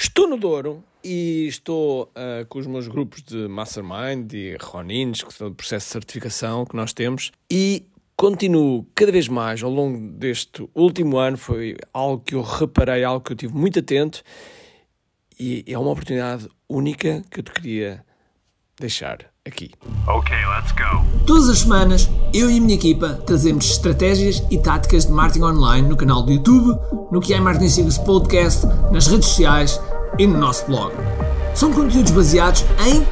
Estou no Douro e estou uh, com os meus grupos de Mastermind e Ronins, que são o processo de certificação que nós temos, e continuo cada vez mais ao longo deste último ano. Foi algo que eu reparei, algo que eu tive muito atento, e é uma oportunidade única que eu te queria deixar aqui. Ok, let's go. Todas as semanas, eu e a minha equipa trazemos estratégias e táticas de marketing online no canal do YouTube, no que é Marketing Secrets Podcast, nas redes sociais e no nosso blog. São conteúdos baseados em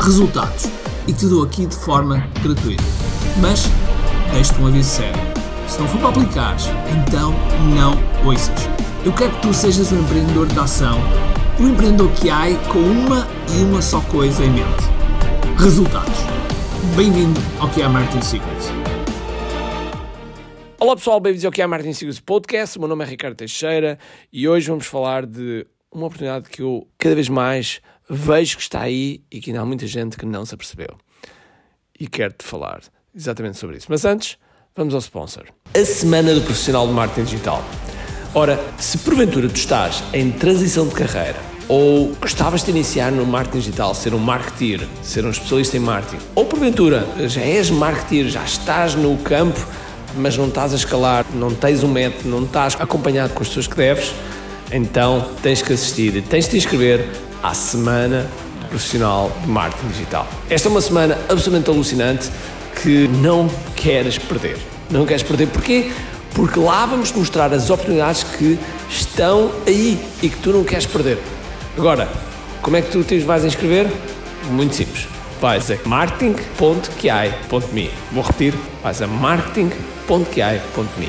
resultados e te dou aqui de forma gratuita. Mas deixo-te um aviso sério. Se não for para aplicares, então não ouças. Eu quero que tu sejas um empreendedor de ação, um empreendedor que há com uma e uma só coisa em mente resultados. Bem-vindo ao que é Martin Secrets. Olá pessoal, bem-vindos ao que é Martin Secrets Podcast. O meu nome é Ricardo Teixeira e hoje vamos falar de uma oportunidade que eu cada vez mais vejo que está aí e que ainda há muita gente que não se apercebeu. E quero-te falar exatamente sobre isso. Mas antes, vamos ao sponsor. A Semana do Profissional de Marketing Digital. Ora, se porventura tu estás em transição de carreira ou gostavas de iniciar no marketing digital, ser um marketeer, ser um especialista em marketing, ou porventura já és marketeer, já estás no campo, mas não estás a escalar, não tens um método, não estás acompanhado com as pessoas que deves, então tens que assistir e tens de te inscrever à Semana Profissional de Marketing Digital. Esta é uma semana absolutamente alucinante que não queres perder. Não queres perder porquê? Porque lá vamos mostrar as oportunidades que estão aí e que tu não queres perder. Agora, como é que tu te vais inscrever? Muito simples. Vais a marketing.ki.me. Vou repetir, vais a marketing.ki.me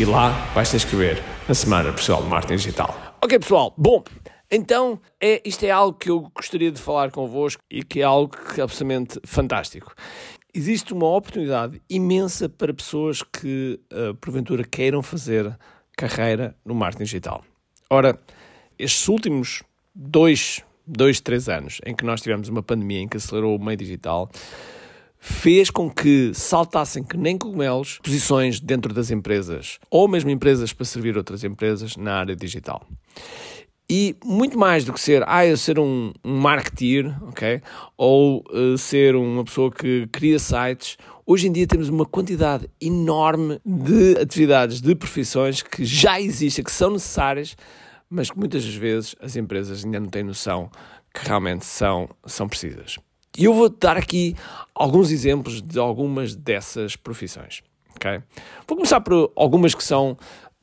e lá vais te inscrever na Semana Profissional de Marketing Digital. Ok, pessoal, bom, então é, isto é algo que eu gostaria de falar convosco e que é algo que é absolutamente fantástico. Existe uma oportunidade imensa para pessoas que, uh, porventura, queiram fazer carreira no marketing digital. Ora, estes últimos dois, dois, três anos em que nós tivemos uma pandemia em que acelerou o meio digital, fez com que saltassem que nem cogumelos posições dentro das empresas, ou mesmo empresas para servir outras empresas na área digital. E muito mais do que ser, ah, eu ser um, um marketeer, ok? Ou uh, ser uma pessoa que cria sites, hoje em dia temos uma quantidade enorme de atividades, de profissões que já existem, que são necessárias mas que muitas das vezes as empresas ainda não têm noção que realmente são, são precisas. E eu vou-te dar aqui alguns exemplos de algumas dessas profissões. Okay? Vou começar por algumas que são,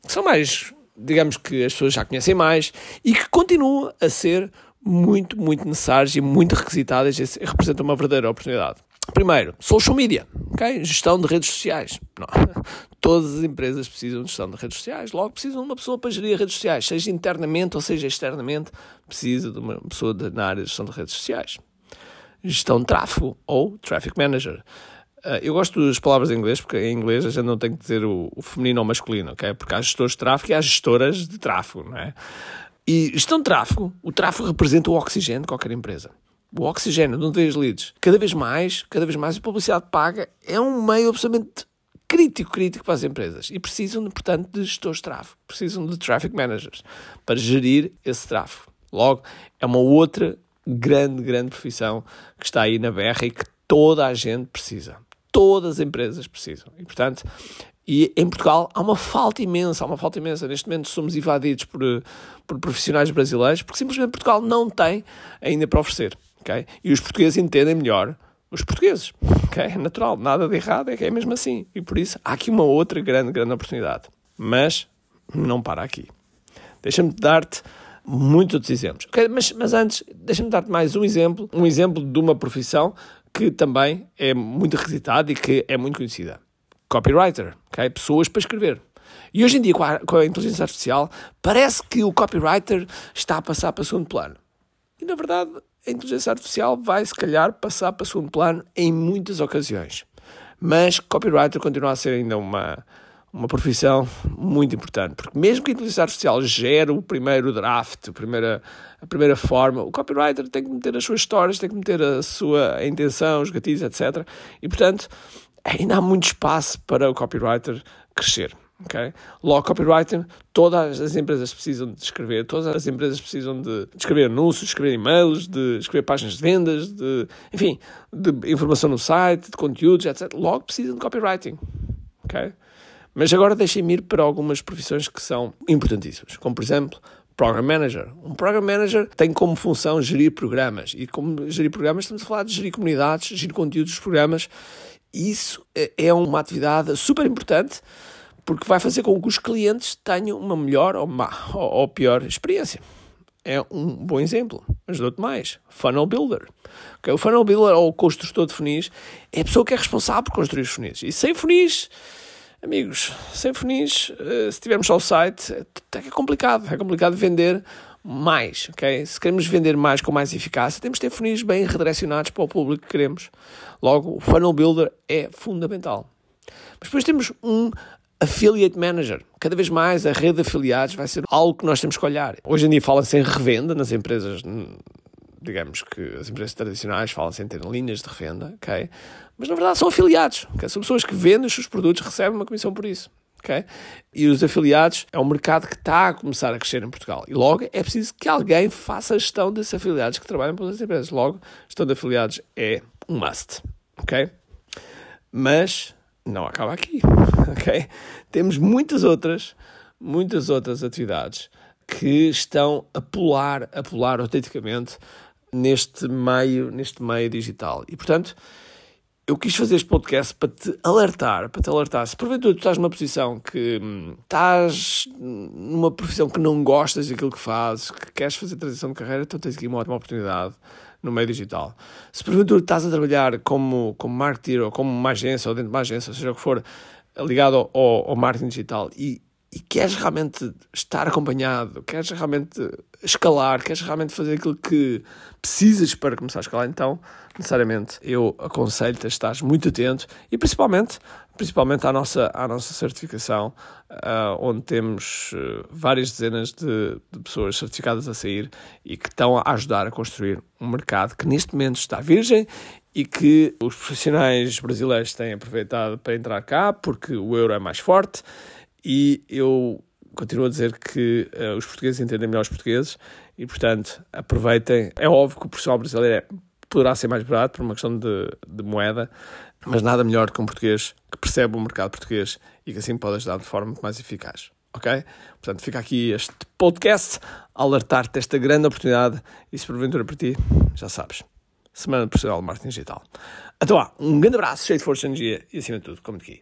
que são mais, digamos que as pessoas já conhecem mais e que continuam a ser muito, muito necessárias e muito requisitadas e representam uma verdadeira oportunidade. Primeiro, social media, ok? Gestão de redes sociais. Não. Todas as empresas precisam de gestão de redes sociais, logo precisam de uma pessoa para gerir redes sociais, seja internamente ou seja externamente, precisa de uma pessoa na área de gestão de redes sociais. Gestão de tráfego ou traffic manager. Uh, eu gosto das palavras em inglês, porque em inglês a gente não tem que dizer o, o feminino ou masculino, ok? Porque há gestores de tráfego e há gestoras de tráfego, não é? E gestão de tráfego, o tráfego representa o oxigênio de qualquer empresa o oxigênio um dos leads. Cada vez mais, cada vez mais a publicidade paga é um meio absolutamente crítico, crítico para as empresas. E precisam, portanto, de gestores de tráfego. Precisam de traffic managers para gerir esse tráfego. Logo, é uma outra grande, grande profissão que está aí na berra e que toda a gente precisa. Todas as empresas precisam. E, portanto, e em Portugal há uma falta imensa, há uma falta imensa. Neste momento somos invadidos por, por profissionais brasileiros porque simplesmente Portugal não tem ainda para oferecer ok? E os portugueses entendem melhor os portugueses, ok? É natural, nada de errado, é que é mesmo assim. E por isso há aqui uma outra grande, grande oportunidade. Mas não para aqui. Deixa-me dar-te muitos outros exemplos. Okay? Mas, mas antes, deixa-me dar-te mais um exemplo, um exemplo de uma profissão que também é muito requisitada e que é muito conhecida. Copywriter, okay? pessoas para escrever. E hoje em dia, com a, com a inteligência artificial, parece que o copywriter está a passar para segundo plano. E na verdade, a inteligência artificial vai, se calhar, passar para segundo plano em muitas ocasiões. Mas copywriter continua a ser ainda uma, uma profissão muito importante, porque mesmo que a inteligência artificial gere o primeiro draft, a primeira, a primeira forma, o copywriter tem que meter as suas histórias, tem que meter a sua intenção, os gatilhos, etc. E, portanto, ainda há muito espaço para o copywriter crescer. Okay? Logo, copywriting, todas as empresas precisam de escrever, todas as empresas precisam de escrever anúncios, escrever e-mails, de escrever páginas de vendas, de, enfim, de informação no site, de conteúdos, etc. Logo precisam de copywriting. Okay? Mas agora deixem-me ir para algumas profissões que são importantíssimas, como por exemplo, Program Manager. Um Program Manager tem como função gerir programas. E como gerir programas, estamos a falar de gerir comunidades, gerir conteúdos dos programas. Isso é, é uma atividade super importante porque vai fazer com que os clientes tenham uma melhor ou, má, ou pior experiência. É um bom exemplo, mas dou-te mais. Funnel Builder. Okay? O Funnel Builder, ou o construtor de funis, é a pessoa que é responsável por construir os funis. E sem funis, amigos, sem funis, eh, se tivermos só o site, é, é complicado. É complicado vender mais, ok? Se queremos vender mais com mais eficácia, temos de ter funis bem redirecionados para o público que queremos. Logo, o Funnel Builder é fundamental. Mas depois temos um Affiliate Manager. Cada vez mais a rede de afiliados vai ser algo que nós temos que olhar. Hoje em dia fala-se em revenda nas empresas, digamos que as empresas tradicionais falam-se em ter linhas de revenda, ok? Mas na verdade são afiliados, okay? são pessoas que vendem os seus produtos, recebem uma comissão por isso. Okay? E os afiliados é um mercado que está a começar a crescer em Portugal. E logo é preciso que alguém faça a gestão desses afiliados que trabalham para as empresas. Logo, gestão de afiliados é um must. Ok? Mas não acaba aqui, ok? Temos muitas outras, muitas outras atividades que estão a pular, a pular autenticamente neste meio, neste meio digital. E, portanto, eu quis fazer este podcast para te alertar, para te alertar. Se porventura tu estás numa posição que hum, estás numa profissão que não gostas daquilo que fazes, que queres fazer transição de carreira, então tens aqui uma ótima oportunidade no meio digital. Se porventura estás a trabalhar como, como marketer ou como uma agência ou dentro de uma agência, ou seja o que for, ligado ao, ao marketing digital e, e queres realmente estar acompanhado, queres realmente escalar, queres realmente fazer aquilo que precisas para começar a escalar, então, necessariamente, eu aconselho-te a estar muito atento e principalmente, principalmente à nossa, à nossa certificação, uh, onde temos uh, várias dezenas de, de, pessoas certificadas a sair e que estão a ajudar a construir um mercado que neste momento está virgem e que os profissionais brasileiros têm aproveitado para entrar cá porque o euro é mais forte e eu continuo a dizer que uh, os portugueses entendem melhor os portugueses e, portanto, aproveitem. É óbvio que o profissional brasileiro é, poderá ser mais barato por uma questão de, de moeda, mas nada melhor que um português que percebe o mercado português e que assim pode ajudar de forma mais eficaz. Ok? Portanto, fica aqui este podcast a alertar-te esta grande oportunidade e se porventura para ti, já sabes. Semana Portugal de Marketing Digital. Até lá, um grande abraço, cheio de força e energia e acima de tudo, como aqui.